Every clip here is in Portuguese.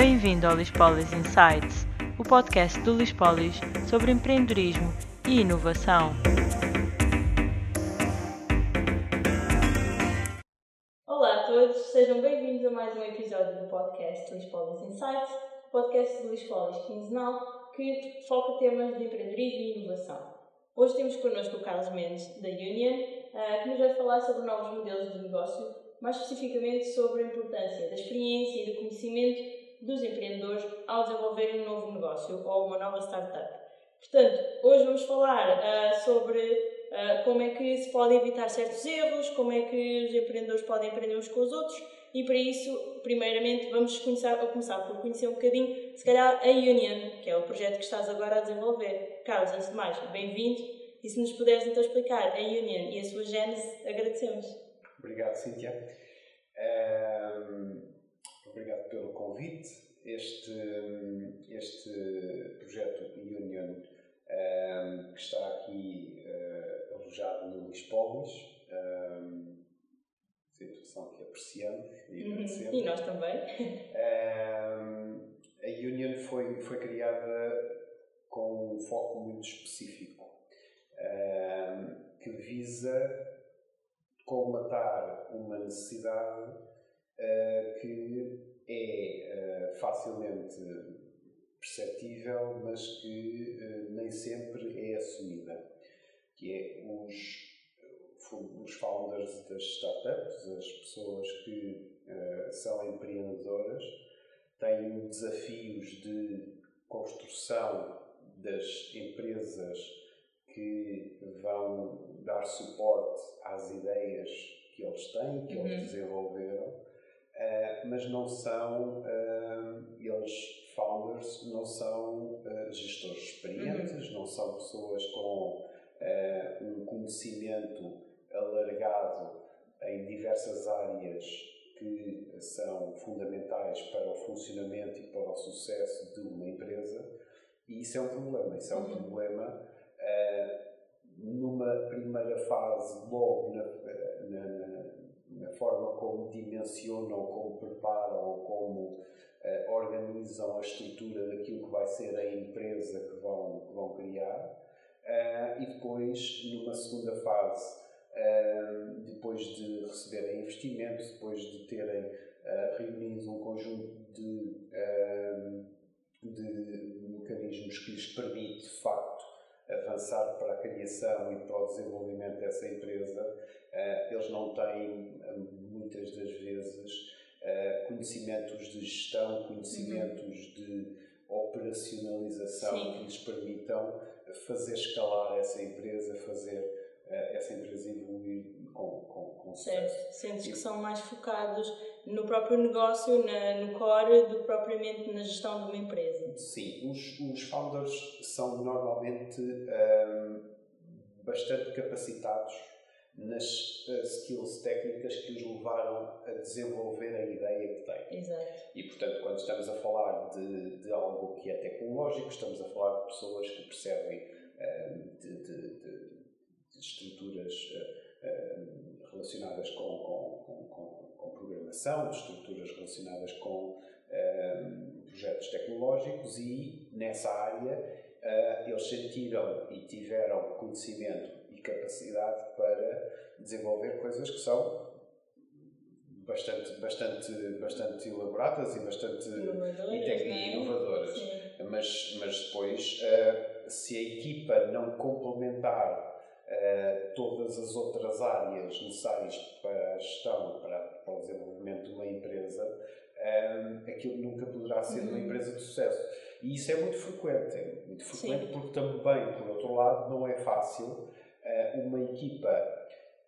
Bem-vindo ao Lispolis Insights, o podcast do Lispolis sobre empreendedorismo e inovação. Olá a todos, sejam bem-vindos a mais um episódio do podcast Lispolis Insights, podcast do Lispolis quinzenal que foca temas de empreendedorismo e inovação. Hoje temos connosco o Carlos Mendes, da Union, eh, que nos vai falar sobre novos modelos de negócio, mais especificamente sobre a importância da experiência e do conhecimento dos empreendedores ao desenvolverem um novo negócio ou uma nova startup. Portanto, hoje vamos falar uh, sobre uh, como é que se pode evitar certos erros, como é que os empreendedores podem aprender uns com os outros e para isso, primeiramente, vamos começar, começar por conhecer um bocadinho, se calhar, a Union, que é o projeto que estás agora a desenvolver. Carlos, antes de mais, bem-vindo e se nos puderes então explicar a Union e a sua gênese, agradecemos. Obrigado, Cíntia. Um Obrigado pelo convite. Este, este projeto Union um, ehm, que está aqui uh, alojado no Lispolis, um, ehm, situação que apreciamos e uhum. agradecemos. E nós também. Um, ehm, a Union foi, foi criada com um foco muito específico que visa colmatar uma necessidade uh, que é uh, facilmente perceptível, mas que uh, nem sempre é assumida, que é os, os founders das startups, as pessoas que são empreendedoras, têm desafios de construção das empresas que vão dar suporte às ideias que eles têm, que uhum. eles desenvolveram, Uh, mas não são, uh, eles, founders, não são uh, gestores experientes, uhum. não são pessoas com um conhecimento alargado em diversas áreas que são fundamentais para o funcionamento e para o sucesso de uma empresa. E isso é um problema. Isso é um uhum. problema numa primeira fase, logo na, na, na forma como dimensionam, como preparam, como uh, organizam a estrutura daquilo que vai ser a empresa que vão, que vão criar. Uh, e depois, numa segunda fase, uh, depois de receberem investimento, depois de terem reunido um conjunto de, de mecanismos que lhes permite, de facto, avançar para a criação e para o desenvolvimento dessa empresa, eh, eles não têm, eh, muitas das vezes, eh, conhecimentos de gestão, conhecimentos uhum. de operacionalização Sim. que lhes permitam fazer escalar essa empresa, fazer essa empresa evoluir com, com, com certo. Sentes que são mais focados no próprio negócio, na, no core, do que propriamente na gestão de uma empresa. Sim, os, os founders são normalmente um, bastante capacitados nas uh, skills técnicas que os levaram a desenvolver a ideia que têm. Exato. E, portanto, quando estamos a falar de, de algo que é tecnológico, estamos a falar de pessoas que percebem uh, de, de, de, estruturas uh, relacionadas com, com, com, com, programação, de estruturas relacionadas com projetos tecnológicos e, nessa área, eles sentiram e tiveram conhecimento capacidade para desenvolver coisas que são bastante, bastante, bastante elaboradas e bastante inovadoras, e inovadoras. Mas, mas depois, se a equipa não complementar uh, todas as outras áreas necessárias para a gestão, para, para o desenvolvimento de uma empresa, um, aquilo nunca poderá ser uhum. uma empresa de sucesso. E isso é muito frequente. É muito frequente Sim. porque também, por outro lado, não é fácil uh, uma equipa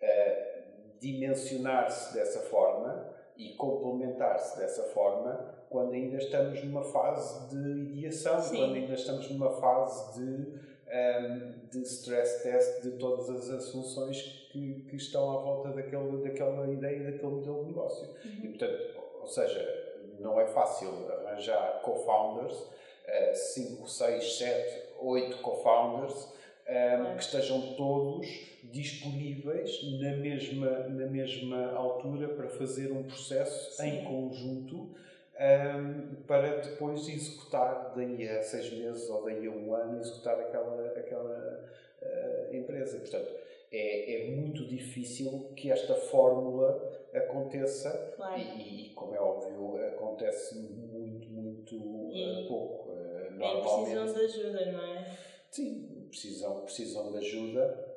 uh, dimensionar-se dessa forma e complementar-se dessa forma quando ainda estamos numa fase de ideação, Sim. quando ainda estamos numa fase de, um, ehm, de stress test de todas as assunções que, que estão à volta daquele, daquela ideia, daquele modelo de negócio. Uhum. E, portanto, ou seja, não é fácil arranjar co-founders, 5, 6, 7, 8 co-founders um, que estejam todos disponíveis na mesma, na mesma altura para fazer um processo Sim. em conjunto um, para depois executar daí a seis meses ou daí a um ano executar aquela, aquela uh, empresa. Portanto, é, é muito difícil que esta fórmula aconteça claro. e, e, como é óbvio, acontece muito, muito uh, pouco. Uh, normalmente. precisam de ajuda, não é? Sim, precisam, precisam de ajuda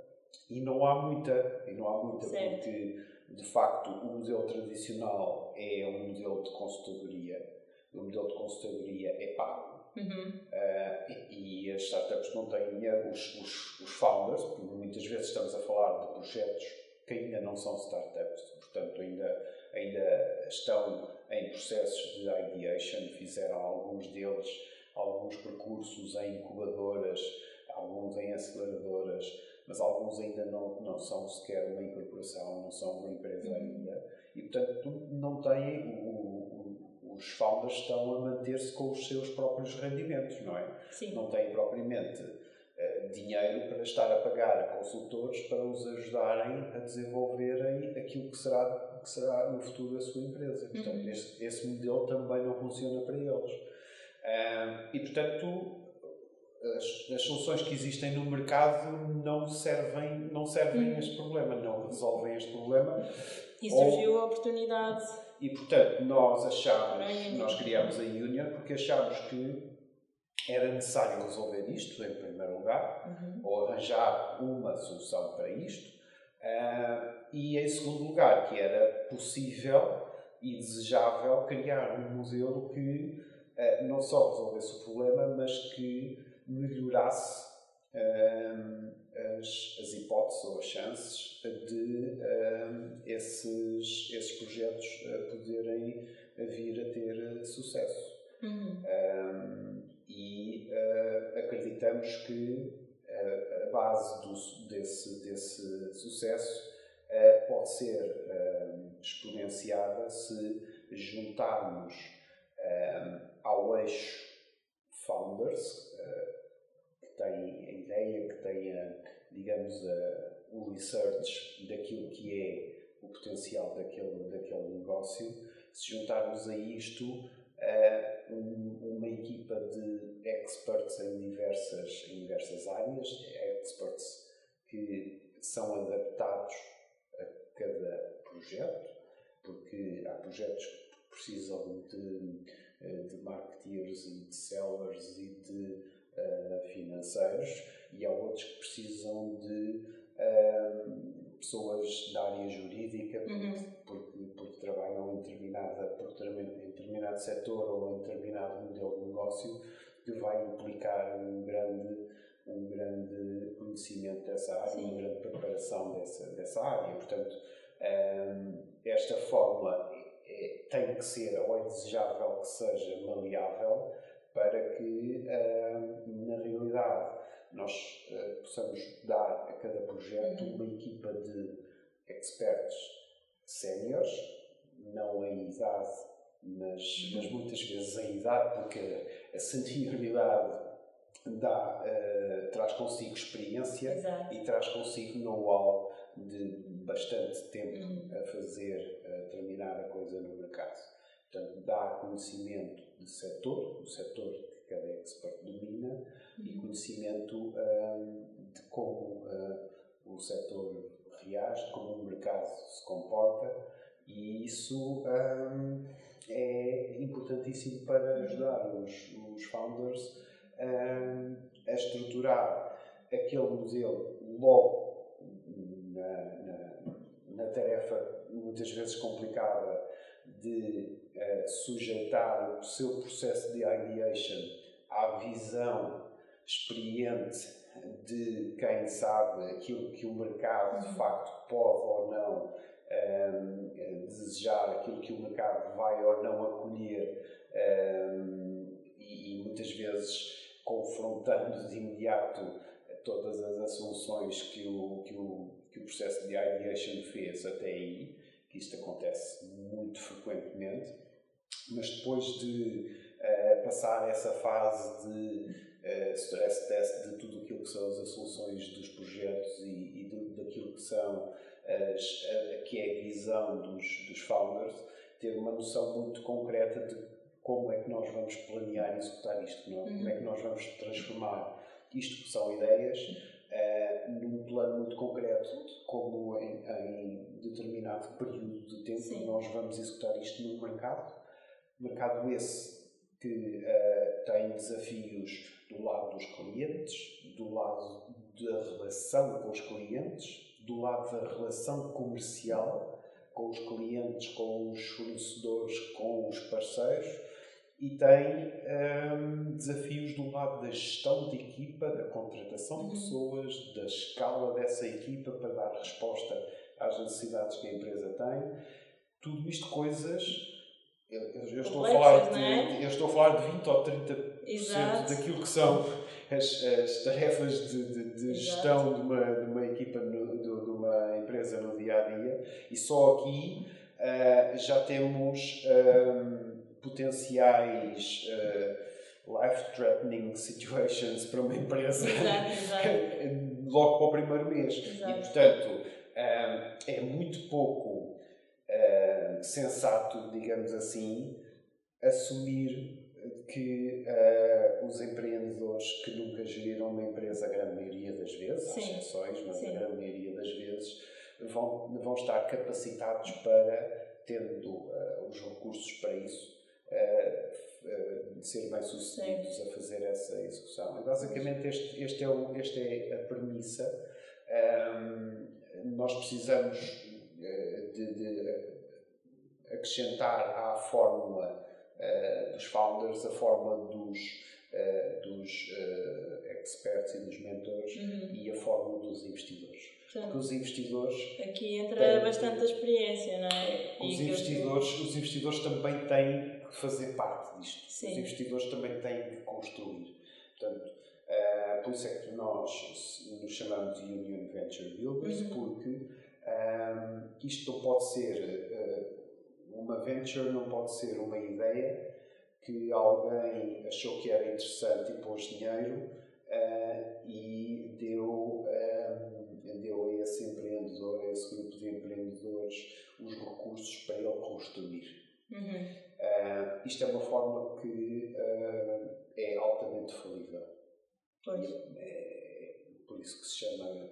e não há muita, e não há muita certo. porque de facto o modelo tradicional é um modelo de consultadoria. O modelo de consultadoria é pago. Uhum. Uh, e, e, as startups não têm os, os, os founders, muitas vezes estamos a falar de projetos que ainda não são startups, portanto ainda, ainda estão em processos de ideation, fizeram alguns deles alguns percursos em incubadoras, alguns em aceleradoras, mas alguns ainda não, não são sequer uma incorporação, não são uma empresa uhum. ainda. E, portanto, não têm, os founders estão a manter-se com os seus próprios rendimentos, não é? Sim. Não têm propriamente uh, dinheiro para estar a pagar a consultores para os ajudarem a desenvolverem aquilo que será, que será no futuro a sua empresa. Portanto, uhum. esse, esse modelo também não funciona para eles. Uh, e, portanto, as, as, soluções que existem no mercado não servem, não servem a este problema, não resolvem este problema. E surgiu ou, a oportunidade. E portanto, nós achámos, nós criámos a Union porque achámos que era necessário resolver isto, em primeiro lugar, uhum. ou arranjar uma solução para isto, uh, e em segundo lugar, que era possível e desejável criar um modelo que uh, não só resolvesse o problema, mas que melhorasse um, as, as, hipóteses ou as chances de um, esses, esses projetos poderem vir a ter sucesso. Uhum. Um, e uh, acreditamos que uh, a base do, desse, desse sucesso uh, pode ser exponenciada se juntarmos ao eixo Founders, tem a ideia, que tenha, digamos, a, o research daquilo que é o potencial daquele, daquele negócio, se juntarmos a isto a um, uma equipa de experts em diversas, em diversas áreas, experts que são adaptados a cada projeto, porque há projetos que precisam de, de marketeers e de sellers e de uh, financeiros e há outros que precisam de uh, pessoas da área jurídica uhum. porque, porque, trabalham em, determinada, em determinado setor ou em determinado modelo de negócio que vai implicar um grande um grande conhecimento dessa área, Sim. uma grande preparação dessa, dessa área. Portanto, um, esta fórmula é, tem que ser, ou é desejável que seja maleável, para que, na realidade, nós eh, possamos dar a cada projeto uhum. uma equipa de experts séniores, não em idade, mas, uhum. mas muitas vezes em idade, porque a senioridade dá, uh, traz consigo experiência Exato. e traz consigo know-how de bastante tempo uhum. a fazer a determinada coisa no mercado. Portanto, dá conhecimento de setor, do setor que cada expert domina, uhum. e conhecimento um, de como uh, o setor reage, como o mercado se comporta, e isso um, é importantíssimo para ajudar os, os founders um, a estruturar aquele modelo logo na, na, na tarefa muitas vezes complicada de uh, sujeitar o seu processo de ideation à visão experiente de quem sabe aquilo que o mercado de facto pode ou não um, ehm, desejar, aquilo que o mercado vai ou não acolher um, ehm, e, e, muitas vezes confrontando de imediato todas as assunções que o, que o, que o processo de ideation fez até aí que isto acontece muito frequentemente, mas depois de uh, passar essa fase de uh, stress test de tudo aquilo que são as soluções dos projetos e, e daquilo que são as, a, que é a visão dos, dos founders, ter uma noção muito concreta de como é que nós vamos planear e executar isto, não? É? Uhum. como é que nós vamos transformar isto que são ideias uh, num plano muito concreto, como em, em determinado período de tempo Sim. nós vamos executar isto no mercado. Mercado esse que uh, tem desafios do lado dos clientes, do lado da relação com os clientes, do lado da relação comercial com os clientes, com os fornecedores, com os parceiros e tem um, desafios do lado da gestão de equipa, da contratação de uhum. pessoas, da escala dessa equipa para dar resposta às necessidades que a empresa tem. Tudo isto coisas. Eu, eu estou, a falar de, é? eu estou a falar de 20 ou 30% Exato. daquilo que são as, as tarefas de, de, de gestão de uma, de uma equipa, no, de, uma empresa no dia a dia, e só aqui uh, já temos. Um, potenciais uh, life-threatening situations para uma empresa exato, exato. logo para o primeiro mês. Exato. E, portanto, um, eh, é muito pouco sensato, digamos assim, assumir que uh, os empreendedores que nunca geriram uma empresa, a grande maioria das vezes, Sim. há exceções, mas Sim. a grande maioria das vezes, vão, vão estar capacitados para, tendo uh, os recursos para isso, uh, ser bem-sucedidos a fazer essa execução. E basicamente, este, este é o, esta é a premissa. Um, nós precisamos de, de, acrescentar à fórmula uh, dos founders a fórmula dos, uh, dos uh, experts e dos mentores uhum. e a fórmula dos investidores. Porque os investidores. Aqui entra têm, bastante a experiência, não é? Os investidores, os investidores também têm que fazer parte disto. Sim. Os investidores também têm que construir. Portanto, uh, por isso é que nós nos chamamos de Union Venture Builders, uhum. porque um, isto não pode ser. Uh, uma venture não pode ser uma ideia que alguém achou que era interessante e pôs dinheiro uh, e deu deu a esse empreendedor, a esse grupo de empreendedores, os recursos para ele construir. Uhum. Uh, isto é uma forma que uh, é altamente falível. Pois. É, por isso que se chama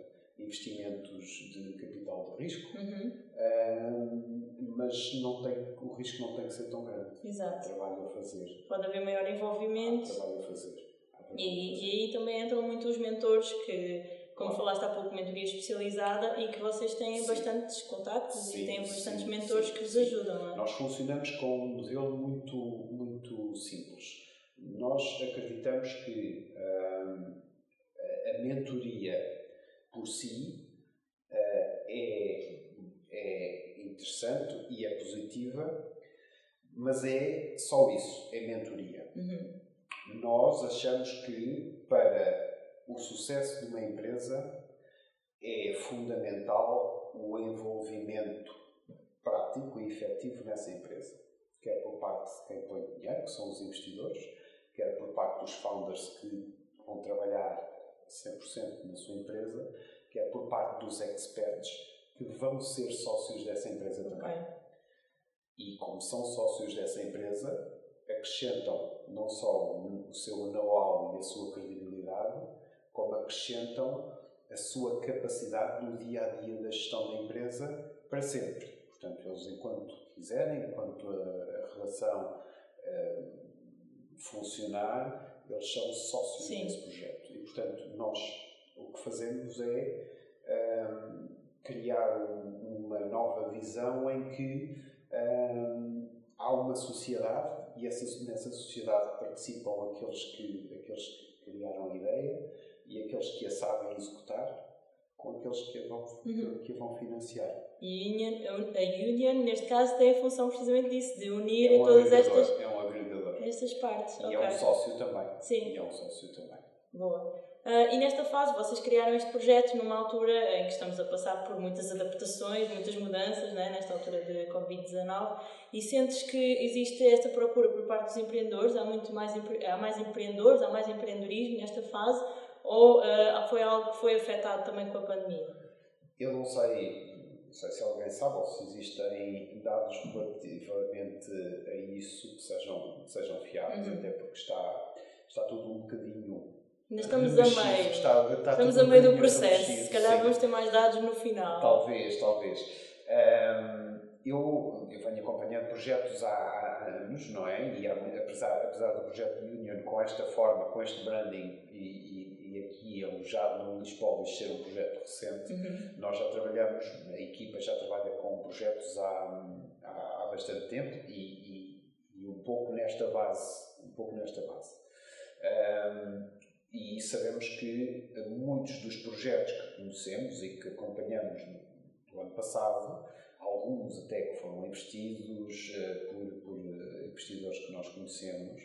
investimentos de capital de risco, uhum. uh, mas não tem, o risco não tem que ser tão grande. Exato. Há trabalho a fazer. Pode haver maior envolvimento. Há trabalho a fazer. E, e, aí também entram muito os mentores que como falaste há pouco, mentoria especializada e que vocês têm sim. bastantes contactos sim, e têm bastantes sim, mentores que vos ajudam, é? Nós funcionamos com um modelo muito, muito simples. Nós acreditamos que hum, a mentoria por si uh, é, é interessante e é positiva, mas é só isso, é mentoria. Uhum. Nós achamos que para o sucesso de uma empresa é fundamental o envolvimento prático e efetivo nessa empresa. Quer por parte de quem põe dinheiro, que são os investidores, quer por parte dos founders que vão trabalhar 100% na sua empresa, quer por parte dos experts que vão ser sócios dessa empresa também. Okay. E como são sócios dessa empresa, acrescentam não só o seu know-how e a sua credibilidade, como acrescentam a sua capacidade no dia a dia da gestão da empresa para sempre. Portanto, eles, enquanto quiserem, enquanto a, a relação uh, funcionar, eles são sócios Sim. desse projeto. E, portanto, nós o que fazemos é um, criar um, uma nova visão em que um, há uma sociedade e essa, nessa sociedade participam aqueles que, aqueles que criaram a ideia, e aqueles que a sabem executar com aqueles que a vão, uhum. que a vão financiar. E a Union, a Union, neste caso, tem a função precisamente disso, de unir é todas estas, é estas partes. E okay. é um sócio também. Sim. E é um sócio também. Boa. Uh, e nesta fase, vocês criaram este projeto numa altura em que estamos a passar por muitas adaptações, muitas mudanças, né, nesta altura de Covid-19, e sentes que existe esta procura por parte dos empreendedores, há, muito mais, há mais empreendedores, há mais empreendedorismo nesta fase, ou uh, foi algo que foi afetado também com a pandemia? Eu não sei não sei se alguém sabe ou se existem dados relativamente a isso que sejam, que sejam fiáveis, uhum. até porque está, está tudo um bocadinho. Ainda estamos a meio. Está, está estamos a meio do processo. Se calhar vamos ter mais dados no final. Talvez, talvez. Um, eu, eu venho acompanhando projetos há, há, anos, não é? E apesar, apesar do projeto Union com esta forma, com este branding e, e, e aqui alojado no Lisboa ser um projeto recente, uhum. nós já trabalhamos, a equipa já trabalha com projetos há, há, há bastante tempo e, e, um pouco nesta base, um pouco nesta base. Um, e sabemos que muitos dos projetos que conhecemos e que acompanhamos no ano passado alguns até que foram investidos uh, por, por uh, investidores que nós conhecemos,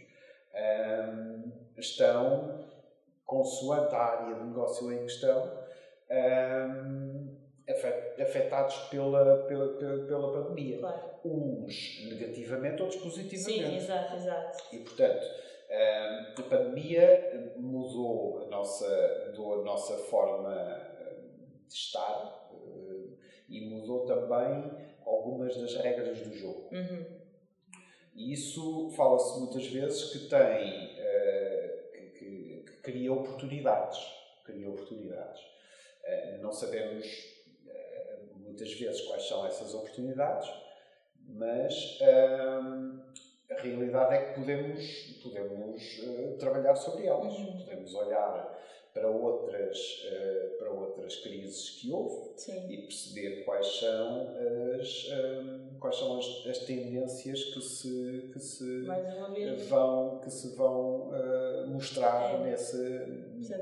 um, estão, consoante a área de negócio em questão, um, afetados pela, pela, pela, pela pandemia. Claro. Uns negativamente, outros positivamente. Sim, exato, exato. E, portanto, a pandemia mudou a nossa, mudou a nossa forma de estar, e mudou também algumas das regras do jogo. Uhum. E isso fala-se muitas vezes que tem, cria oportunidades. Cria oportunidades. Uh, não sabemos uh, muitas vezes quais são essas oportunidades, mas a realidade é que podemos, podemos trabalhar sobre elas. Uhum. Podemos olhar para outras, uh, para outras crises que houve Sim. e perceber quais são as, um, ehm, quais são as, as, tendências que se, que se vão, que se vão uh, mostrar é. nessa,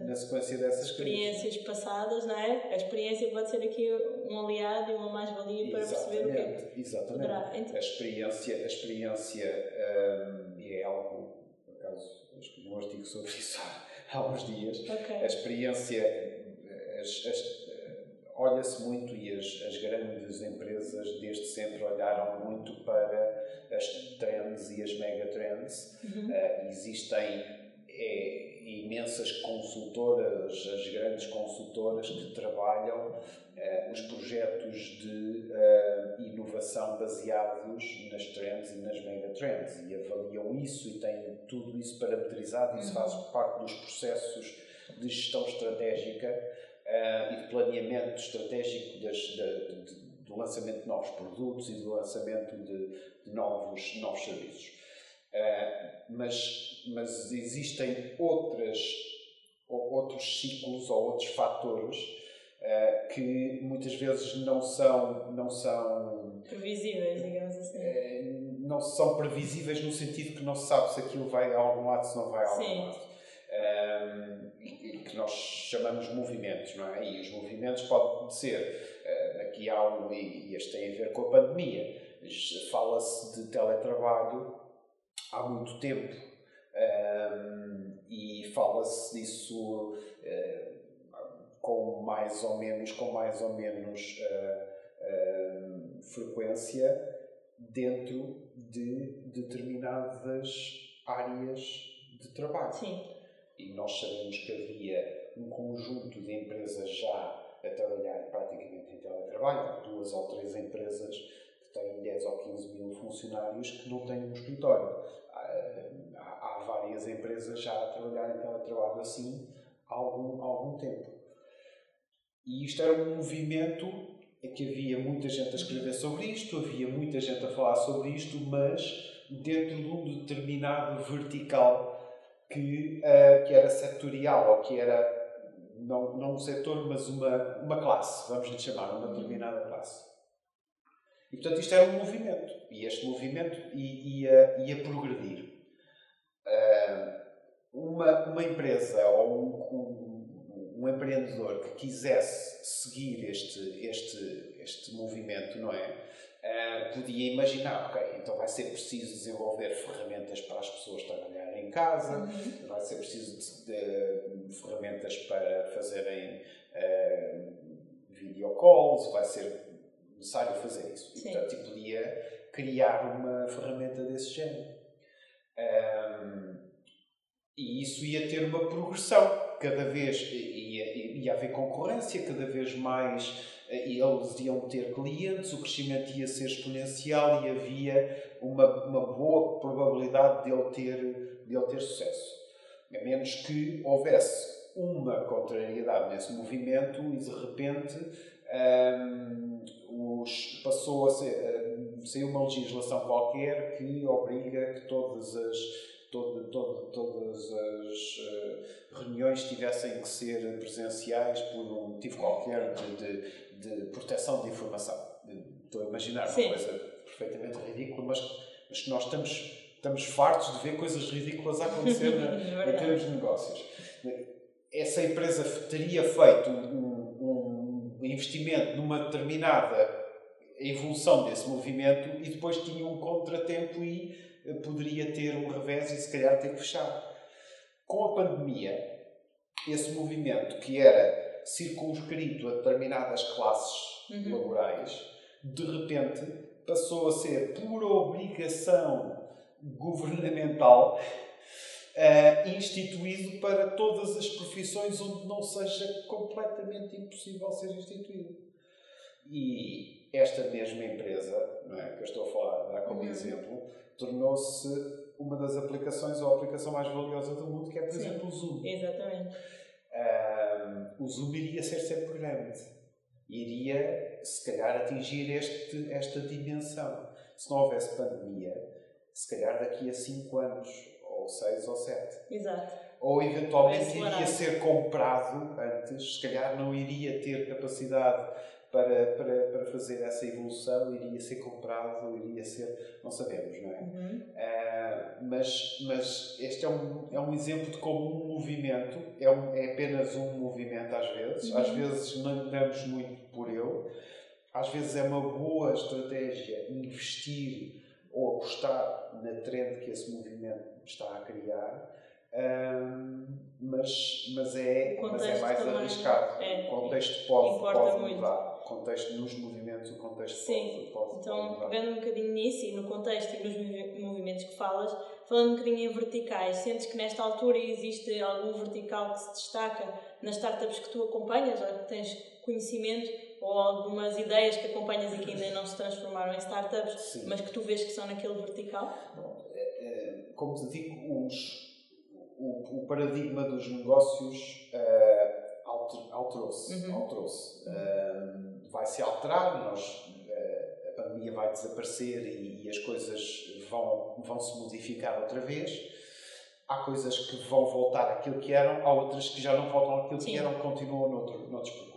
na sequência dessas experiências crises. passadas, não é? A experiência pode ser aqui um aliado e uma mais-valia para perceber o que é que Exatamente. A experiência, a experiência um, ehm, é algo, por acaso, escrevi um artigo sobre isso há uns dias. Okay. A experiência olha-se muito e as, as grandes empresas desde sempre olharam muito para as trends e as megatrends. Uhum. Uh, existem é, imensas consultoras, as grandes consultoras que trabalham uh, os projetos de uh, inovação baseados nas trends e nas megatrends e avaliam isso e têm tudo isso parametrizado. Isso uhum. faz parte dos processos de gestão estratégica uh, e de planeamento estratégico das, de, de, do lançamento de novos produtos e do lançamento de, de novos, novos serviços. Mas, mas existem outras, outros ciclos ou outros fatores uh, que muitas vezes não são, não são previsíveis, digamos assim. Uh, não são previsíveis no sentido que não se sabe se aquilo vai a algum lado, se não vai a algum Sim. lado. Um, que nós chamamos movimentos, não é? E os movimentos podem ser, uh, aqui há um, e este tem a ver com a pandemia, fala-se de teletrabalho há muito tempo um, e fala-se disso uh, com mais ou menos, com mais ou menos uh, uh, frequência dentro de determinadas áreas de trabalho. Sim. E nós sabemos que havia um conjunto de empresas já a trabalhar praticamente em teletrabalho, duas ou três empresas têm 10 ou 15 mil funcionários que não têm um escritório. Há, há várias empresas já a trabalhar em teletrabalho assim há algum, há algum tempo. E isto era um movimento em que havia muita gente a escrever sobre isto, havia muita gente a falar sobre isto, mas dentro de um determinado vertical que, uh, que era setorial, ou que era não, não um setor, mas uma, uma classe, vamos lhe chamar, uma determinada classe. E portanto isto era um movimento, e este movimento ia, ia progredir. Uh, uma, uma empresa ou um, um um empreendedor que quisesse seguir este, este, este movimento, não é? Uh, podia imaginar, ok, então vai ser preciso desenvolver ferramentas para as pessoas trabalharem em casa, uhum. vai ser preciso de, de, ferramentas para fazerem uh, video calls, vai ser necessário fazer isso. Sim. E, portanto, podia criar uma ferramenta desse género. Um, E isso ia ter uma progressão. Cada vez ia, ia haver concorrência, cada vez mais eh, eles iam ter clientes, o crescimento ia ser exponencial e havia uma, uma boa probabilidade de ele, ter, de ele ter sucesso. A menos que houvesse uma contrariedade nesse movimento e de repente um, os, passou a ser, um, saiu uma legislação qualquer que obriga que todas as todo, todo, todas as uh, reuniões tivessem que ser presenciais por um motivo qualquer de, de, de proteção de informação. Estou a imaginar Sim. uma coisa perfeitamente ridícula, mas, mas que nós estamos, estamos fartos de ver coisas ridículas a acontecer na, em termos de negócios. Essa empresa teria feito um, um investimento numa determinada evolução desse movimento e depois tinha um contratempo e poderia ter um revés e se calhar ter que fechar. Com a pandemia, esse movimento que era circunscrito a determinadas classes uhum. laborais, de repente passou a ser por obrigação governamental uh, instituído para todas as profissões onde não seja completamente impossível ser instituído. E esta mesma empresa, não é, que eu estou a falar, dar como uhum. exemplo, tornou-se uma das aplicações ou a aplicação mais valiosa do mundo, que é, por Sim, exemplo, o Zoom. Exatamente. Um, o Zoom iria ser sempre grande. Iria, se calhar, atingir este, esta dimensão. Se não houvesse pandemia, se calhar daqui a 5 anos, ou 6 ou 7. Exato. Ou eventualmente iria ser comprado antes, se calhar não iria ter capacidade para, para, para fazer essa evolução iria ser comprado, iria ser. não sabemos, não é? Uhum. Uh, mas, mas este é um, é um exemplo de como um movimento é, um, é apenas um movimento às vezes, uhum. às vezes não damos muito por ele, às vezes é uma boa estratégia investir ou apostar na trend que esse movimento está a criar. Um, mas, mas, é, mas é mais arriscado. É, o contexto pode, pode mudar contexto nos movimentos, o contexto Sim. Pode, pode então, pegando um bocadinho nisso e no contexto e nos movimentos que falas, falando um bocadinho em verticais, sentes que nesta altura existe algum vertical que se destaca nas startups que tu acompanhas, ou que tens conhecimento, ou algumas ideias que acompanhas e que ainda não se transformaram em startups, Sim. mas que tu vês que são naquele vertical? Bom, é, é, como te digo, os, o, o paradigma dos negócios uh, alterou-se. Uhum. alterou-se. Uh, vai se alterar, nós, eh, a pandemia vai desaparecer e, e, as coisas vão, vão se modificar outra vez. Há coisas que vão voltar àquilo que eram, há outras que já não voltam àquilo Sim. que eram, continuam noutro, noutros percursos.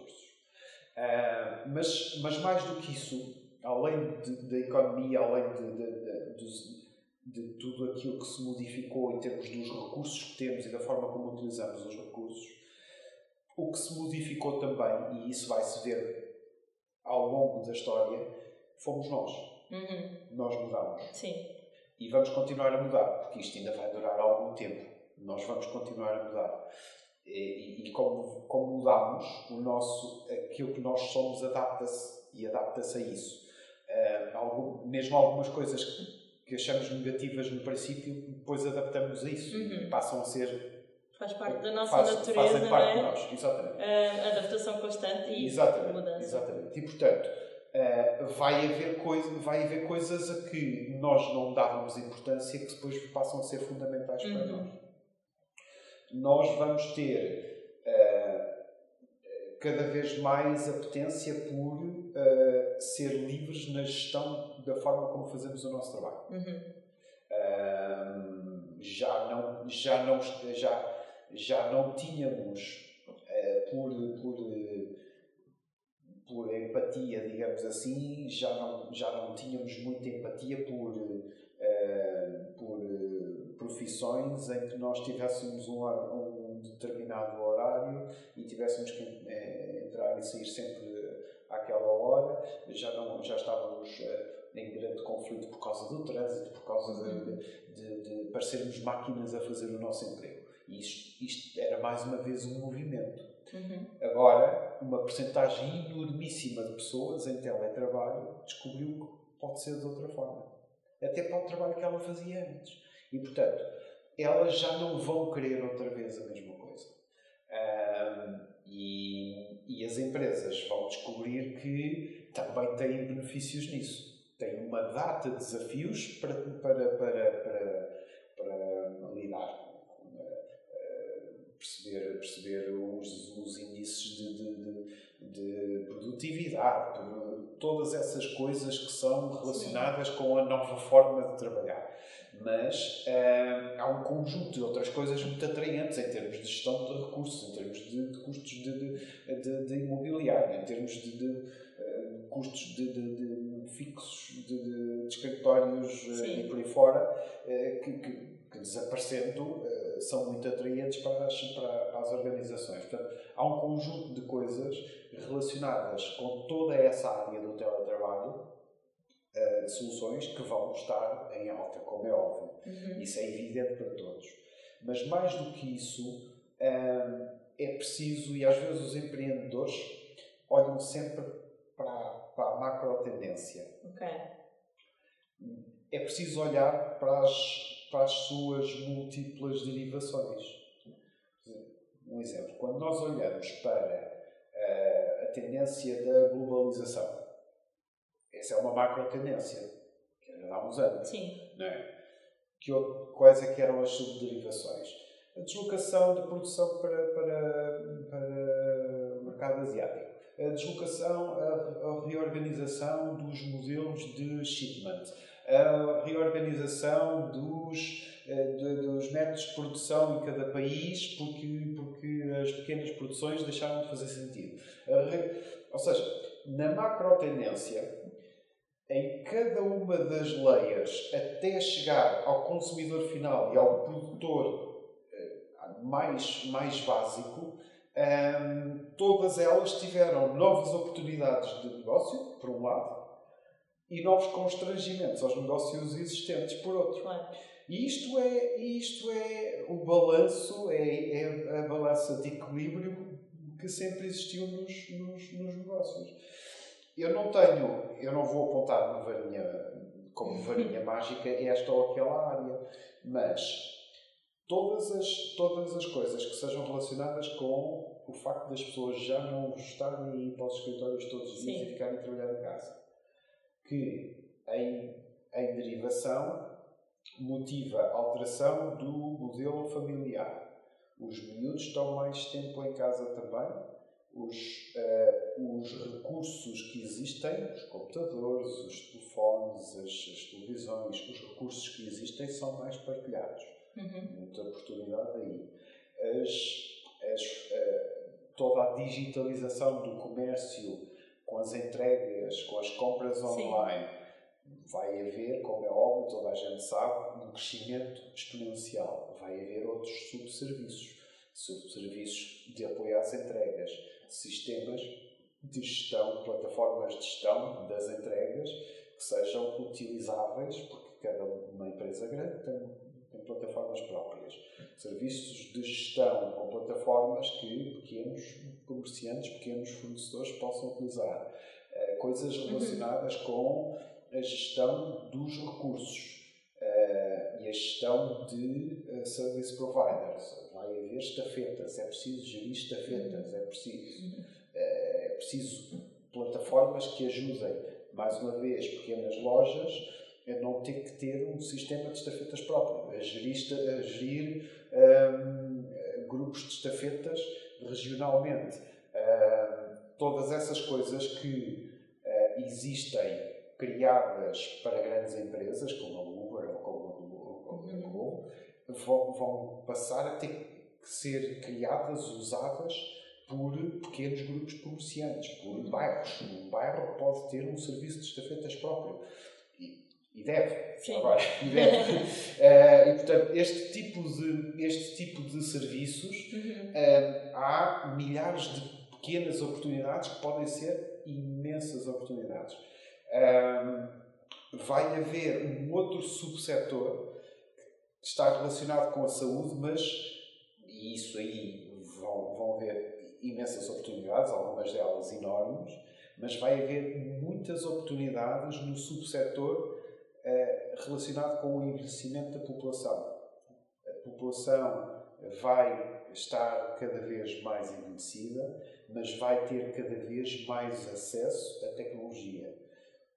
Uh, mas, mas mais do que isso, além da economia, além de, de, de, de, tudo aquilo que se modificou em termos dos recursos que temos e da forma como utilizamos os recursos, o que se modificou também, e isso vai-se ver ao longo da história, fomos nós. Uhum. Nós mudamos. Sim. E vamos continuar a mudar, porque isto ainda vai durar algum tempo. Nós vamos continuar a mudar. E, e como, como mudamos, o nosso, aquilo que nós somos adapta-se e adapta-se a isso. Uh, algum, mesmo algumas coisas que, que, achamos negativas no princípio, depois adaptamos a isso uhum. e passam a ser Faz parte da nossa faz, natureza, fazem parte é? de nós, exatamente. A adaptação constante e exatamente, mudança. Exatamente. E, portanto, uh, vai, haver coisa, vai haver coisas a que nós não dávamos importância que depois passam a ser fundamentais uhum. para nós. Nós vamos ter uh, cada vez mais a potência por uh, ser livres na gestão da forma como fazemos o nosso trabalho. Uhum. já não, já não, já já não tínhamos, uh, por, por, por empatia, digamos assim, já não, já não tínhamos muita empatia por, uh, por profissões em que nós tivéssemos um, um determinado horário e tivéssemos que uh, entrar e sair sempre àquela hora, já, não, já estávamos em grande conflito por causa do trânsito, por causa de, de, de parecermos máquinas a fazer o nosso emprego. Isto, isto era mais uma vez um movimento. Uhum. Agora, uma porcentagem enormíssima de pessoas em teletrabalho descobriu que pode ser de outra forma. Até para o trabalho que ela fazia antes. E, portanto, elas já não vão querer outra vez a mesma coisa. Um, e, e, as empresas vão descobrir que também têm benefícios nisso. Têm uma data de desafios para, para, para, para, para lidar perceber, perceber os, os índices de, de, de, de, produtividade, todas essas coisas que são relacionadas com a nova forma de trabalhar. Mas uh, há um conjunto de outras coisas muito atraentes em termos de gestão de recursos, em termos de, de custos de, de, imobiliário, em termos de, uh, custos de, fixos, de, escritórios uh, e por aí fora, que, que que desaparecendo são muito atraentes para as, para, as organizações. Portanto, há um conjunto de coisas relacionadas com toda essa área do teletrabalho, uh, soluções que vão estar em alta, como é óbvio. Uhum. Isso é evidente para todos. Mas mais do que isso, uh, é preciso, e às vezes os empreendedores olham sempre para, para a macro tendência. Okay. É preciso olhar para as para as suas múltiplas derivações. Um exemplo, quando nós olhamos para a, a tendência da globalização, essa é uma macro tendência, que era há uns anos. Sim. Não é? que, quais é que eram as subderivações? A deslocação de produção para, para, para o mercado asiático. A deslocação, a, a reorganização dos modelos de shipment a reorganização dos, eh, de, dos métodos de produção em cada país porque, porque as pequenas produções deixaram de fazer sentido. Ou seja, na macro tendência, em cada uma das layers, até chegar ao consumidor final e ao produtor eh, mais, mais básico, um, ehm, todas elas tiveram novas oportunidades de negócio, por um lado, e novos constrangimentos aos negócios existentes, por outro. Claro. E isto é, isto é o balanço, é, é a balança de equilíbrio que sempre existiu nos, nos, nos, negócios. Eu não tenho, eu não vou apontar uma varinha, como varinha mágica esta ou aquela área, mas todas as, todas as coisas que sejam relacionadas com o facto das pessoas já não estarem aí para os escritórios todos os dias e ficarem a trabalhar em casa que, em, em derivação, motiva a alteração do modelo familiar. Os miúdos estão mais tempo em casa também, os, uh, os recursos que existem, os computadores, os telefones, as, as, televisões, os recursos que existem são mais partilhados. Uhum. Muita oportunidade aí. As, as, uh, toda a digitalização do comércio com as entregas, com as compras online, Sim. vai haver, como é óbvio, toda a gente sabe, um crescimento exponencial. Vai haver outros subserviços, subserviços de apoio às entregas, sistemas de gestão, plataformas de gestão das entregas que sejam utilizáveis, porque cada uma empresa grande tem, tem plataformas próprias. Serviços de gestão com plataformas que pequenos comerciantes, pequenos fornecedores possam utilizar. Uh, coisas uhum. relacionadas com a gestão dos recursos uh, e a gestão de uh, service providers. Estafetas, é preciso gerir estafetas, é preciso, uhum. é preciso plataformas que ajudem, mais uma vez, pequenas lojas a não ter que ter um sistema de estafetas próprio, a gerir, a gerir um, grupos de estafetas regionalmente. Uh, todas essas coisas que uh, existem criadas para grandes empresas, como a Uber ou como a Globo, vão, vão passar a ter que ser criadas, usadas por pequenos grupos comerciantes, por bairros. Um bairro pode ter um serviço de estafetas próprio. E deve, Sim. agora, e deve. uh, e portanto, este tipo de, este tipo de serviços, uhum. uh, há milhares de pequenas oportunidades que podem ser imensas oportunidades. Um, vai haver um outro subsetor que está relacionado com a saúde, mas e isso aí vão, vão haver imensas oportunidades, algumas delas enormes, mas vai haver muitas oportunidades no subsetor uh, relacionado com o envelhecimento da população. população vai estar cada vez mais envelhecida, mas vai ter cada vez mais acesso à tecnologia.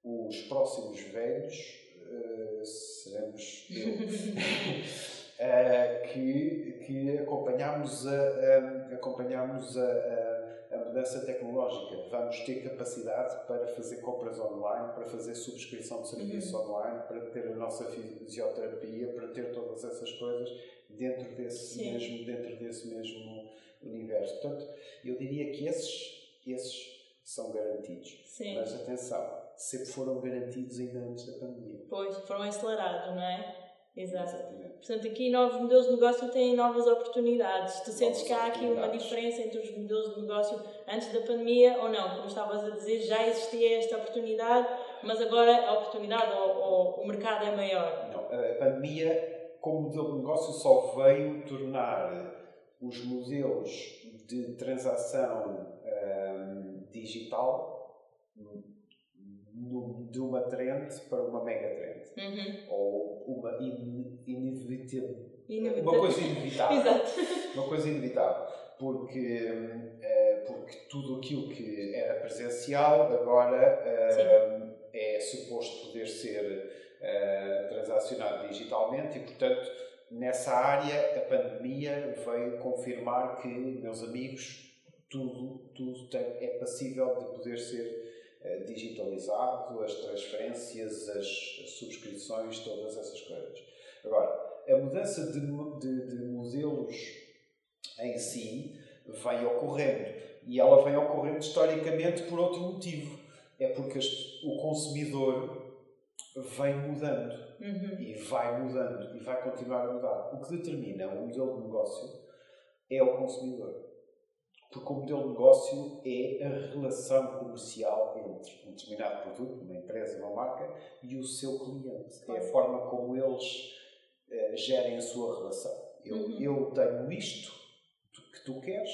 Os próximos velhos uh, seremos uh, que, que acompanhamos a, a acompanhamos a, a, a, mudança tecnológica. Vamos ter capacidade para fazer compras online, para fazer subscrição de serviços uhum. online, para ter a nossa fisioterapia, para ter todas essas coisas dentro desse, mesmo, dentro desse mesmo universo. Portanto, eu diria que esses, esses são garantidos. Sim. Mas atenção, sempre foram garantidos ainda antes da pandemia. Pois, foram acelerados, não é? Exato. Portanto, aqui novos modelos de negócio têm novas oportunidades. Tu sentes que há aqui uma diferença entre os modelos de negócio antes da pandemia ou não? Como estavas a dizer, já existia esta oportunidade, mas agora a oportunidade ou, ou o mercado é maior? Não, a pandemia, como modelo de negócio, só veio tornar os modelos de transação um, digital de uma trend para uma mega trend. Uhum. Ou uma in, inevitável. Inevitável. Uma coisa inevitável. Exato. Uma coisa inevitável. Porque, uh, porque tudo aquilo que era presencial agora uh, é suposto poder ser uh, transacionado digitalmente e, portanto, nessa área a pandemia veio confirmar que, meus amigos, tudo, tudo tem, é passível de poder ser digitalizado, as transferências, as subscrições, todas essas coisas. Agora, a mudança de, de, de modelos em si vem ocorrendo e ela vem ocorrendo historicamente por outro motivo. É porque o consumidor vem mudando uhum. e vai mudando e vai continuar a mudar. O que determina o modelo de negócio é o consumidor. Porque o modelo de negócio é a relação comercial entre um determinado produto, uma empresa, uma marca, e o seu cliente. É a forma como eles uh, gerem a sua relação. Eu, uhum. eu tenho isto que tu queres,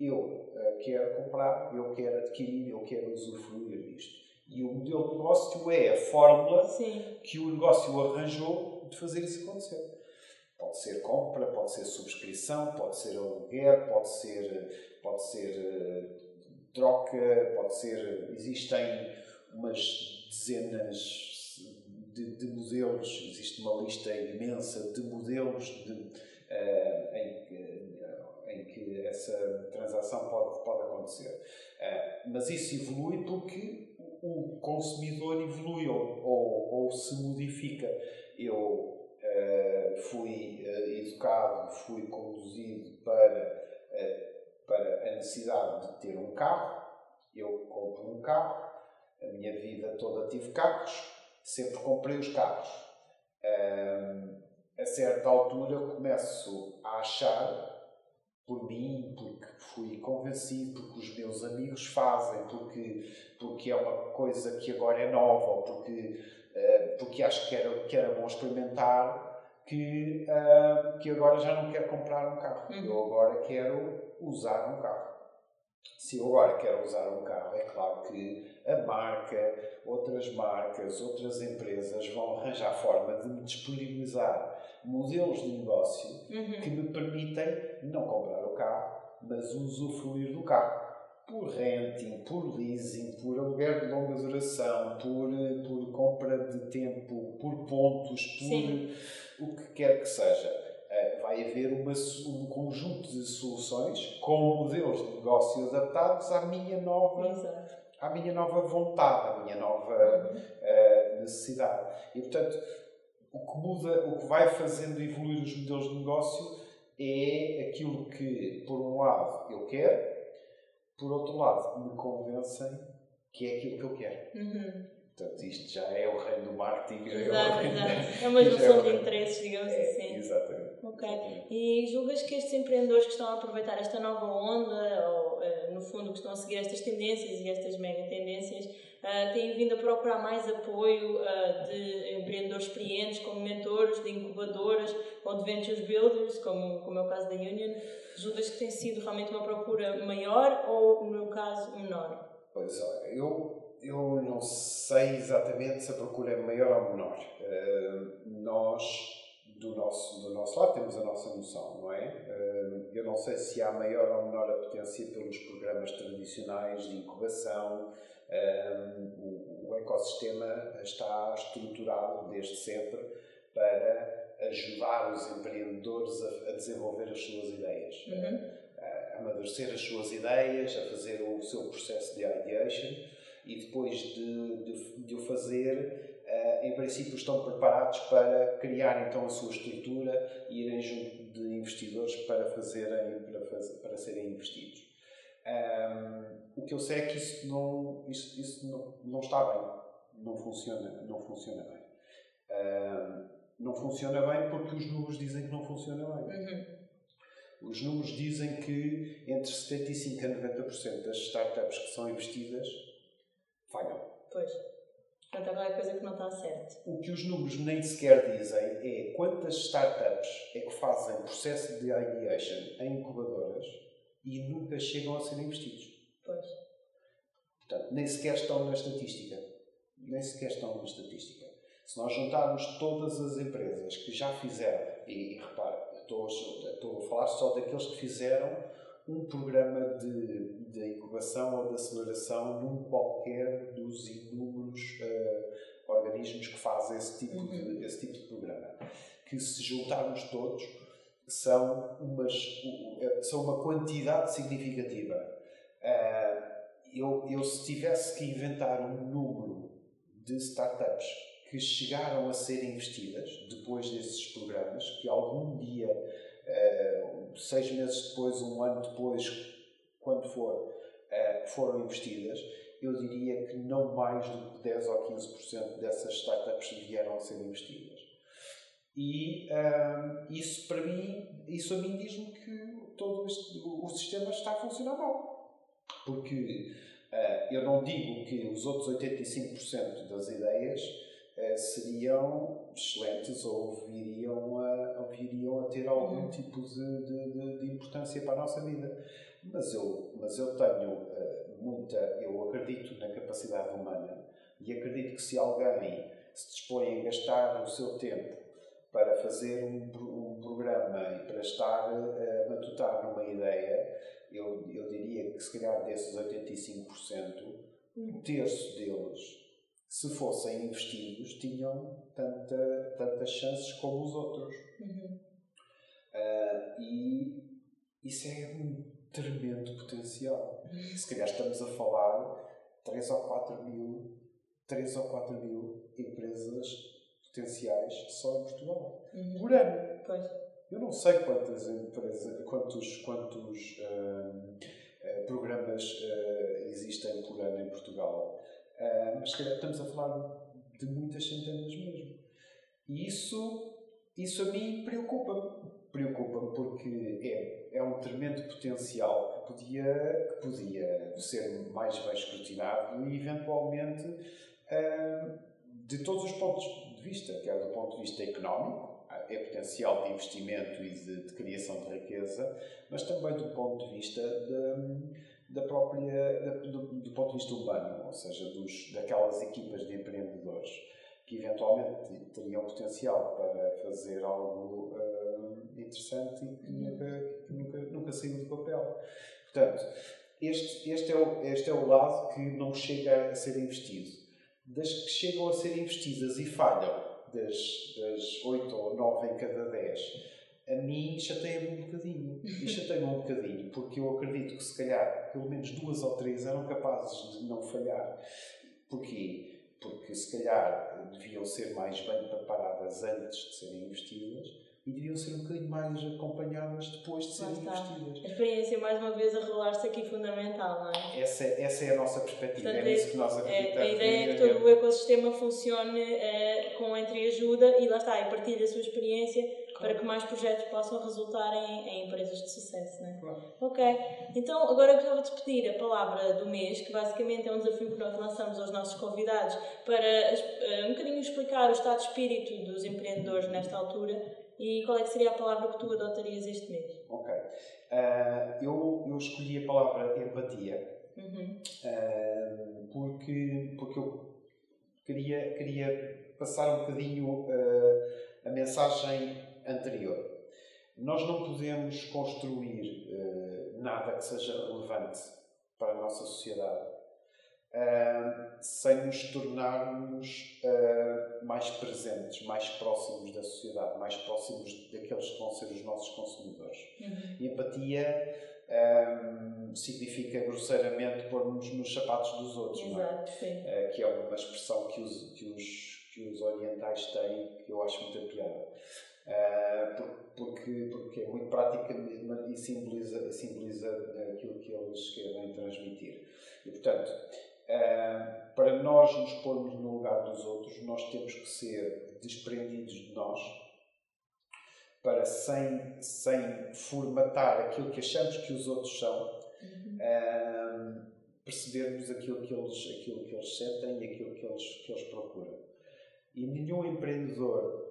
eu uh, quero comprar, eu quero adquirir, eu quero usufruir disto. E o modelo de negócio é a fórmula Sim. que o negócio arranjou de fazer isso acontecer. Pode ser compra, pode ser subscrição, pode ser aluguer, pode ser, pode ser uh, troca, pode ser. Existem umas dezenas de, de, modelos, existe uma lista imensa de modelos de, uh, em, que, em que essa transação pode, pode acontecer. Uh, mas isso evolui porque o consumidor evolui ou, ou, ou se modifica. Eu fui uh, educado, fui conduzido para, uh, para a necessidade de ter um carro. Eu compro um carro, a minha vida toda tive carros, sempre comprei os carros. a certa altura começo a achar por mim, porque fui convencido, porque os meus amigos fazem, porque, porque é uma coisa que agora é nova, porque eh, porque acho que era, que era bom experimentar, que, uh, que agora já não quero comprar um carro. Uhum. Eu agora quero usar um carro. Se eu agora quero usar um carro, é claro que a marca, outras marcas, outras empresas vão arranjar forma de me disponibilizar modelos de negócio uhum. que me permitem não comprar o carro, mas usufruir do carro por renting, por leasing, por aluguer de longa duração, por, eh, por compra de tempo, por pontos, por Sim. o que quer que seja. Eh, vai haver uma, um conjunto de soluções com modelos de negócio adaptados à minha nova, Exato. à minha nova vontade, à minha nova uhum. uh, necessidade. E, portanto, o que muda, o que vai fazendo evoluir os modelos de negócio é aquilo que, por um lado, eu quero, por outro lado, me convencem que é aquilo que eu quero. Uhum. Portanto, isto já é o reino do marketing. Exato, é, o reino exato. é uma junção é de interesses, digamos é, assim. Exatamente. Ok. E julgas que estes empreendedores que estão a aproveitar esta nova onda, ou eh, no fundo que estão a seguir estas tendências e estas mega tendências, uh, têm vindo a procurar mais apoio uh, de empreendedores experientes, como mentores, de incubadoras ou de ventures builders, como, como é o caso da Union? Julgas que tem sido realmente uma procura maior ou, no meu caso, menor? Pois olha, eu, eu não sei exatamente se a procura é maior ou menor. Uh, nós, do nosso, do nosso lado temos a nossa noção, não é? Eu não sei se há maior ou menor apetência pelos programas tradicionais de incubação. O ecossistema está estruturado desde sempre para ajudar os empreendedores a desenvolver as suas ideias. Uhum a amadurecer as suas ideias, a fazer o seu processo de ideation e depois de, de, de o fazer, uh, em princípio estão preparados para criar então a sua estrutura e irem junto de investidores para, fazerem, para, fazer, para serem investidos. Um, o que eu sei é que isso não, isso, isso não, não está bem, não funciona, não funciona bem. Um, não funciona bem porque os números dizem que não funciona bem. Uhum. Os números dizem que entre 75% a 90% das startups que são investidas falham. Pois. Portanto, há qualquer coisa que não está certo. O que os números nem sequer dizem é quantas startups é que fazem processo de ideation em incubadoras e nunca chegam a ser investidos. Pois. Portanto, nem sequer estão na estatística. Nem sequer estão na estatística. Se nós juntarmos todas as empresas que já fizeram, e, e repara, estou, estou a falar só daqueles que fizeram um programa de, de incubação ou de aceleração num qualquer dos inúmeros uh, organismos que fazem esse tipo, uhum. de, esse tipo de programa. Que se juntarmos todos são, umas, eh, são uma quantidade significativa. Uh, eu, eu, se tivesse que inventar um número de startups que chegaram a ser investidas depois desses programas, que algum dia, uh, seis meses depois, um ano depois, quando for, uh, foram investidas, eu diria que não mais do que 10 ou 15% dessas startups vieram a ser investidas. E uh, isso para mim, isso a mim diz-me que todo este, o, o sistema está a funcionar mal. Porque eu não digo que os outros 85% das ideias eh, seriam excelentes ou viriam a, viriam a ter algum uhum. tipo de, de, de, importância para a nossa vida. Mas eu, mas eu tenho uh, muita, eu acredito na capacidade humana e acredito que se alguém se dispõe a gastar o seu tempo para fazer um, um programa e para estar uh, a matutar numa ideia, eu, eu diria que se calhar desses 85%, um terço deles se fossem investidos, tinham tanta, tantas chances como os outros. Uhum. Uh, e isso é um tremendo potencial. Uhum. Se calhar estamos a falar 3 ou 4 mil, 3 ou 4 mil empresas potenciais só em Portugal. Uhum. Por ano. Pois. Eu não sei quantas empresas, quantos, quantos uh, uh, programas existem por ano em Portugal. Uh, mas se calhar estamos a falar de muitas centenas mesmo. E isso, isso a mim preocupa-me. Preocupa-me porque é, é um tremendo potencial que podia, que podia ser mais bem escrutinado e, eventualmente, uh, de todos os pontos de vista, quer do ponto de vista económico, é potencial de investimento e de, de criação de riqueza, mas também do ponto de vista de da própria, do, do, ponto de vista humano, ou seja, dos, daquelas equipas de empreendedores que eventualmente teriam potencial para fazer algo uh, interessante e que nunca, que nunca, nunca saiu do papel. Portanto, este, este, é o, este é o lado que não chega a ser investido. Das que chegam a ser investidas e falham, das, das 8 ou 9 em cada 10, a mim chateia-me um bocadinho. E chateia-me um bocadinho, porque eu acredito que se calhar pelo menos duas ou três eram capazes de não falhar. Porquê? Porque se calhar deviam ser mais bem preparadas antes de serem investidas e deviam ser um bocadinho mais acompanhadas depois de serem investidas. A experiência, mais uma vez, a rolar-se aqui fundamental, não é? Essa, essa é a nossa perspectiva, Portanto, é isso que nós acreditamos. É, a ideia é que todo o ecossistema funcione é, com entreajuda e lá está, e partilhe a sua experiência para que mais projetos possam resultar em, em empresas de sucesso, né? Claro. Ok. Então, agora eu gostava de pedir a palavra do mês, que basicamente é um desafio que nós lançamos aos nossos convidados para uh, um bocadinho explicar o estado de espírito dos empreendedores nesta altura e qual é que seria a palavra que tu adotarias este mês? Ok. Uh, eu, eu escolhi a palavra empatia uhum. uh, porque, porque eu queria, queria passar um bocadinho a mensagem anterior. nós não podemos construir uh, nada que seja relevante para a nossa sociedade uh, sem nos tornarmos uh, mais presentes, mais próximos da sociedade, mais próximos daqueles que vão ser os nossos consumidores. Uhum. Empatia um, significa grosseiramente pôr-nos nos sapatos dos outros, Exato, é? Que é uma expressão que os, que, os, que os orientais têm que eu acho muito piada. Uh, porque, porque é muito prática e simboliza, simboliza aquilo que eles querem transmitir. E, portanto, uh, para nós nos pormos no lugar dos outros, nós temos que ser desprendidos de nós para, sem, sem formatar aquilo que achamos que os outros são, uhum. uh, percebermos aquilo que, eles, aquilo que eles sentem e aquilo que eles, que eles procuram. E nenhum empreendedor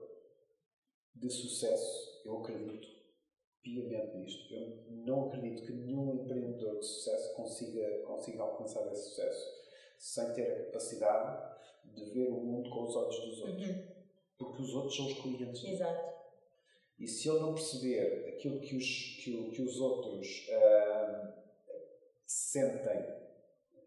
de sucesso, eu acredito piamente nisto, eu não acredito que nenhum empreendedor de sucesso consiga, consiga alcançar esse sucesso sem ter a capacidade de ver o mundo com os olhos dos outros. Uhum. Porque os outros são os clientes. Exato. E se ele não perceber aquilo que os, que, que os outros uh, sentem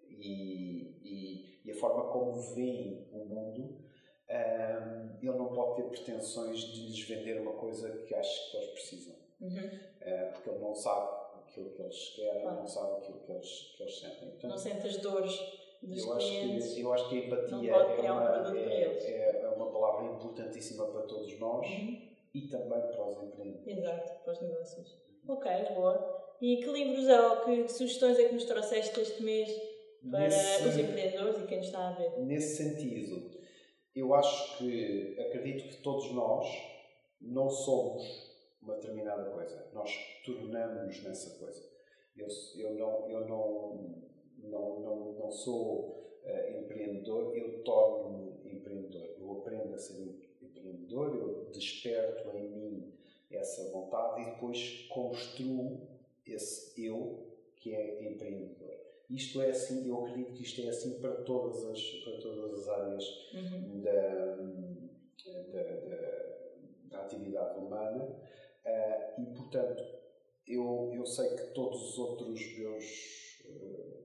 e, e, e, a forma como veem o mundo, uh, ele não pode ter pretensões de lhes vender uma coisa que acha que eles precisam. Uhum. Uh, porque ele não sabe aquilo que eles querem, claro. não sabe aquilo que eles, que eles sentem. Portanto, não sente as dores dos eu clientes. Acho que, eu acho que a empatia é uma, é, é, uma palavra importantíssima para todos nós. Uhum e também para os empreendedores. Exato, para os negócios. Ok, boa. E que livros ou que sugestões é que nos trouxeste este mês para nesse, os empreendedores e quem nos está a ver? Nesse sentido, eu acho que acredito que todos nós não somos uma determinada coisa, nós tornamos nessa coisa. Eu, eu, não, eu não, não, não, não sou uh, empreendedor, eu torno-me empreendedor. Eu aprendo a ser empreendedor, eu desperto em mim essa vontade e depois construo esse eu que é empreendedor. Isto é assim, eu acredito que isto é assim para todas as, para todas as áreas uhum. da, da, da, da, atividade humana uh, e, portanto, eu, eu sei que todos os outros meus uh,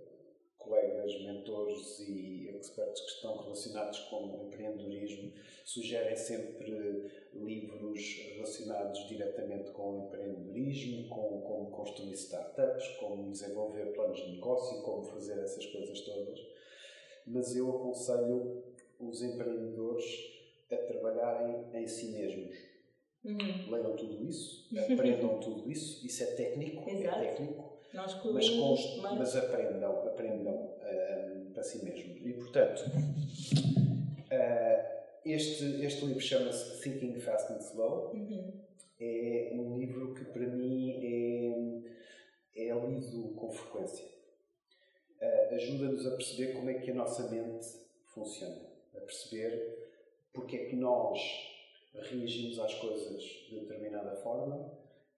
colegas, mentores e expertos que estão relacionados com empreendedorismo sugerem sempre livros relacionados diretamente com o empreendedorismo, com como construir startups, como desenvolver planos de negócio, como fazer essas coisas todas. Mas eu aconselho os empreendedores a trabalharem em si mesmos. Uhum. Leiam tudo isso, aprendam tudo isso, isso é técnico, é Exato. é técnico nós mas, const, mas... mas aprendam, aprendam uh, para si mesmos. E, portanto, uh, este, este livro chama-se Thinking Fast and Slow. Uhum. É um livro que, para mim, é, é lido com frequência. Uh, Ajuda-nos a perceber como é que a nossa mente funciona. A perceber porque é que nós reagimos às coisas de determinada forma.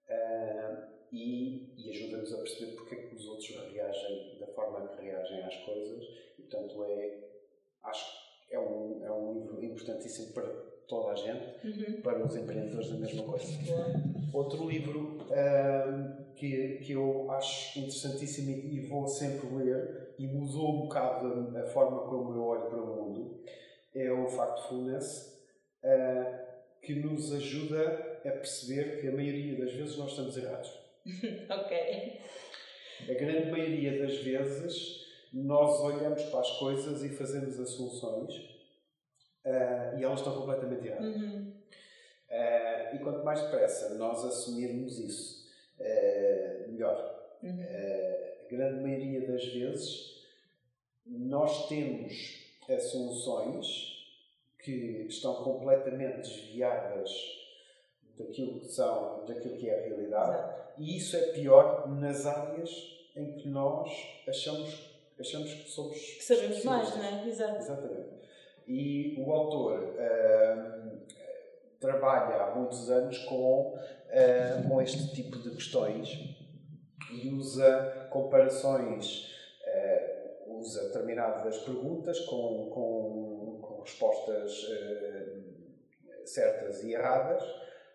Uh, e, e ajuda-nos a perceber porque é que os outros reagem da forma que reagem às coisas e portanto é acho que é um, é um livro importantíssimo para toda a gente uhum. para os empreendedores a mesma coisa. Outro livro que, que eu acho interessantíssimo e vou sempre ler e mudou um bocado a, a forma como eu olho para o mundo é o Factfulness uh, que nos ajuda a perceber que a maioria das vezes nós estamos errados ok. A grande maioria das vezes nós olhamos para as coisas e fazemos as soluções uh, e elas estão completamente erradas. Uhum. Uh, e quanto mais depressa nós assumirmos isso, uh, melhor. Uhum. a grande maioria das vezes nós temos as soluções que estão completamente desviadas daquilo que são, daquilo que é a realidade. Exato. E isso é pior nas áreas em que nós achamos, achamos que somos. Que sabemos mais, não é? Exato. Exatamente. E o autor uh, trabalha há muitos anos com, uh, com este tipo de questões e usa comparações, uh, usa determinadas perguntas com, com, com respostas certas e erradas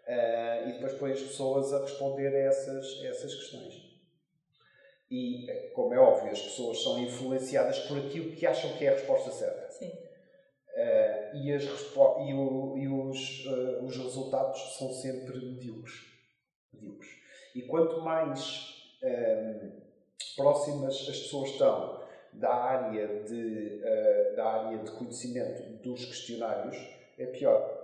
Uh, e depois põe as pessoas a responder a essas, a essas questões. E, como é óbvio, as pessoas são influenciadas por aquilo que acham que é a resposta certa. Sim. Uh, e, as e, o, e os, uh, os resultados são sempre medíocres. medíocres. E quanto mais um, próximas as pessoas estão da área, de, uh, da área de conhecimento dos questionários, é pior.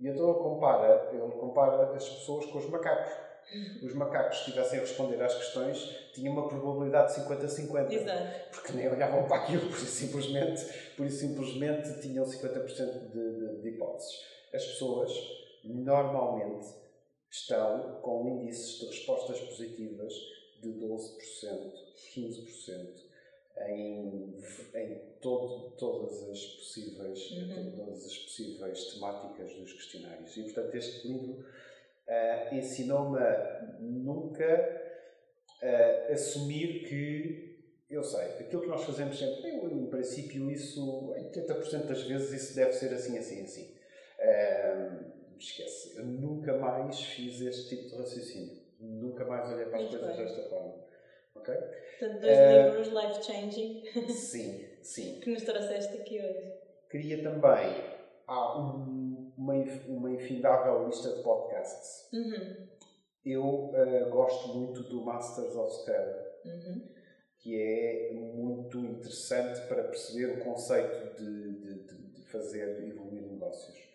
E então ele compara, ele compara as pessoas com os macacos. Os macacos, se estivessem a responder às questões, tinham uma probabilidade de 50-50. Exato. Porque nem olhavam para aquilo, por isso simplesmente, por isso simplesmente tinham 50% de, de, de hipóteses. As pessoas, normalmente, estão com índices de respostas positivas de 12%, 15% em, em todo, todas, as possíveis, uhum. todas as possíveis temáticas dos questionários. E, portanto, este livro uh, ensinou-me a nunca uh, assumir que eu sei, aquilo que nós fazemos sempre, eu, em princípio, isso, em 80% das vezes, isso deve ser assim, assim, assim. Uh, esquece, eu nunca mais fiz este tipo de raciocínio. Nunca mais olhei para as Muito coisas bem. desta forma. Ok? Portanto, dois uh, livros life-changing. Sim, sim. que nos trouxeste aqui hoje. Queria também. Há um, uma, uma infindável lista de podcasts. Uhum. Eu uh, gosto muito do Masters of Scale, uhum. que é muito interessante para perceber o conceito de, de, de fazer evoluir negócios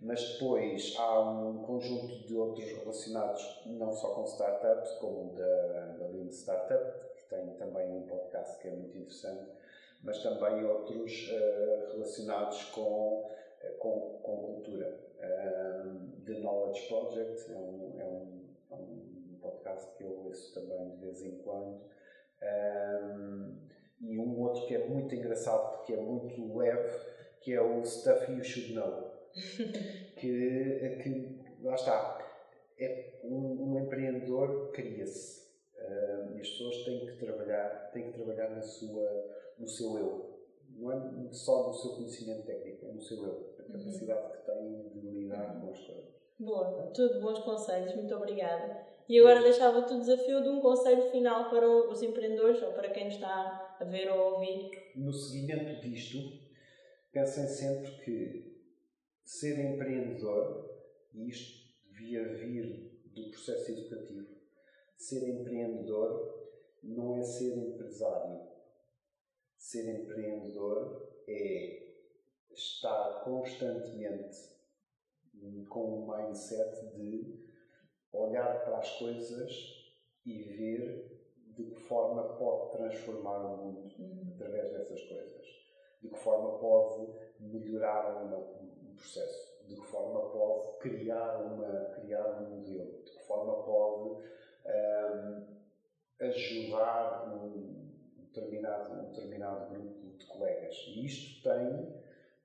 mas depois há um conjunto de outros relacionados não só com startups, como da, da Lean Startup, que tem também um podcast que é muito interessante, mas também outros uh, relacionados com, uh, com, com cultura. Um, The Knowledge Project é um, é, um, é um podcast que eu ouço também de vez em quando. Um, e um outro que é muito engraçado porque é muito leve, que é o Stuff You Should Know que, que, lá está, é, um, um empreendedor cria-se uh, e as pessoas têm que trabalhar, têm que trabalhar na sua, no seu eu. Não é só no seu conhecimento técnico, é no seu eu, a uhum. capacidade uhum. que tem de lidar com as coisas. Boa, tudo bons conselhos, muito obrigada. E agora deixava-te o desafio de um conselho final para os empreendedores ou para quem está a ver ou a ouvir. No seguimento disto, pensem sempre que ser empreendedor, e isto devia vir do processo educativo, ser empreendedor não é ser empresário. Ser empreendedor é estar constantemente com um mindset de olhar para as coisas e ver de que forma pode transformar o mundo através dessas coisas. De que forma pode melhorar uma, processo, de que forma pode criar, uma, criar um modelo, de que forma pode um, ajudar um determinado, um determinado grupo de colegas. E isto tem,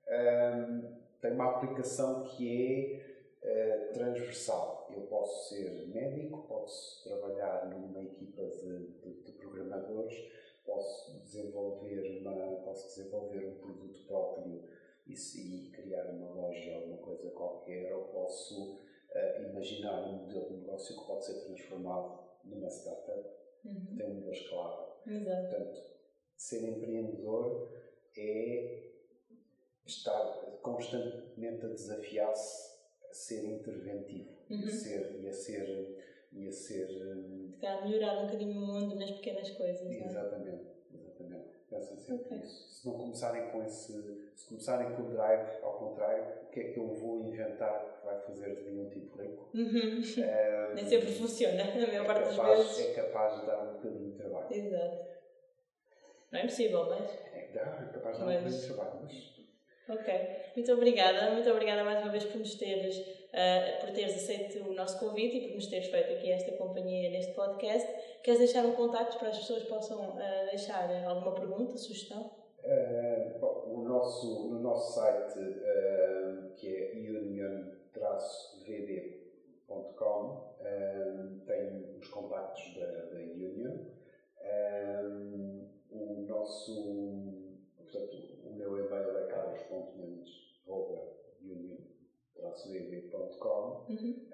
um, tem uma aplicação que é uh, transversal. Eu posso ser médico, posso trabalhar numa equipa de, de, de programadores, posso desenvolver, uma, posso desenvolver um produto próprio e, e criar uma loja ou uma coisa qualquer, ou posso uh, imaginar um modelo de negócio que pode ser transformado numa startup uhum. que tem um Deus claro. Exato. Portanto, ser empreendedor é estar constantemente a desafiar-se a ser interventivo uhum. e, a ser, e a ser e a ser um... a melhorar um bocadinho o mundo nas pequenas coisas é? exatamente, exatamente pensem sempre okay. nisso se não começarem com esse se começarem com o drive ao contrário, o que é que eu vou inventar que vai fazer de mim um tipo rico? Uhum. Um, Nem sempre funciona, a maior é parte capaz, das vezes. É capaz de dar um bocadinho de trabalho. Exato. Não é impossível, mas. É, dá, é capaz de dar mas... um bocadinho de trabalho, mas. Ok, muito obrigada, muito obrigada mais uma vez por nos teres, uh, por teres aceito o nosso convite e por nos teres feito aqui esta companhia neste podcast. Queres deixar um contacto para as pessoas possam uh, deixar alguma pergunta, sugestão? Uh, bom, o nosso, no nosso site, uh, que é union-vd.com, uh, tem os contactos da, da Union. o nosso, portanto, o meu e-mail é carlos.mendes.union-vd.com. Uhum.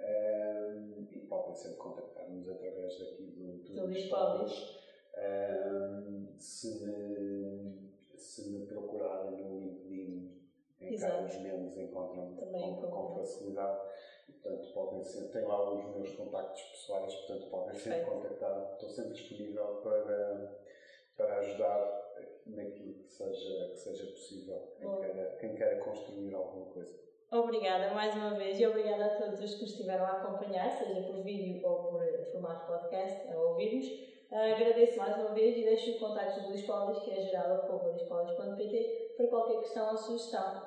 podem sempre contactar-nos através daqui do, do Lispolis. Um, se, me, se me procurarem no LinkedIn, em Carlos Mendes encontram-me com, com, facilidade. E, portanto, podem ser, tem lá os meus contactos pessoais, portanto, podem sempre contactar. Estou sempre disponível para, para ajudar naquilo que seja, que seja possível, quem queira, quem queira construir alguma coisa. Obrigada mais uma vez e obrigada a todos os que estiveram a acompanhar, seja por vídeo ou por formato podcast, a ouvir-nos. Uh, agradeço mais uma vez e deixo o contacto do Luís Paulis, que é geral.luispolis.pt, para qualquer questão ou sugestão.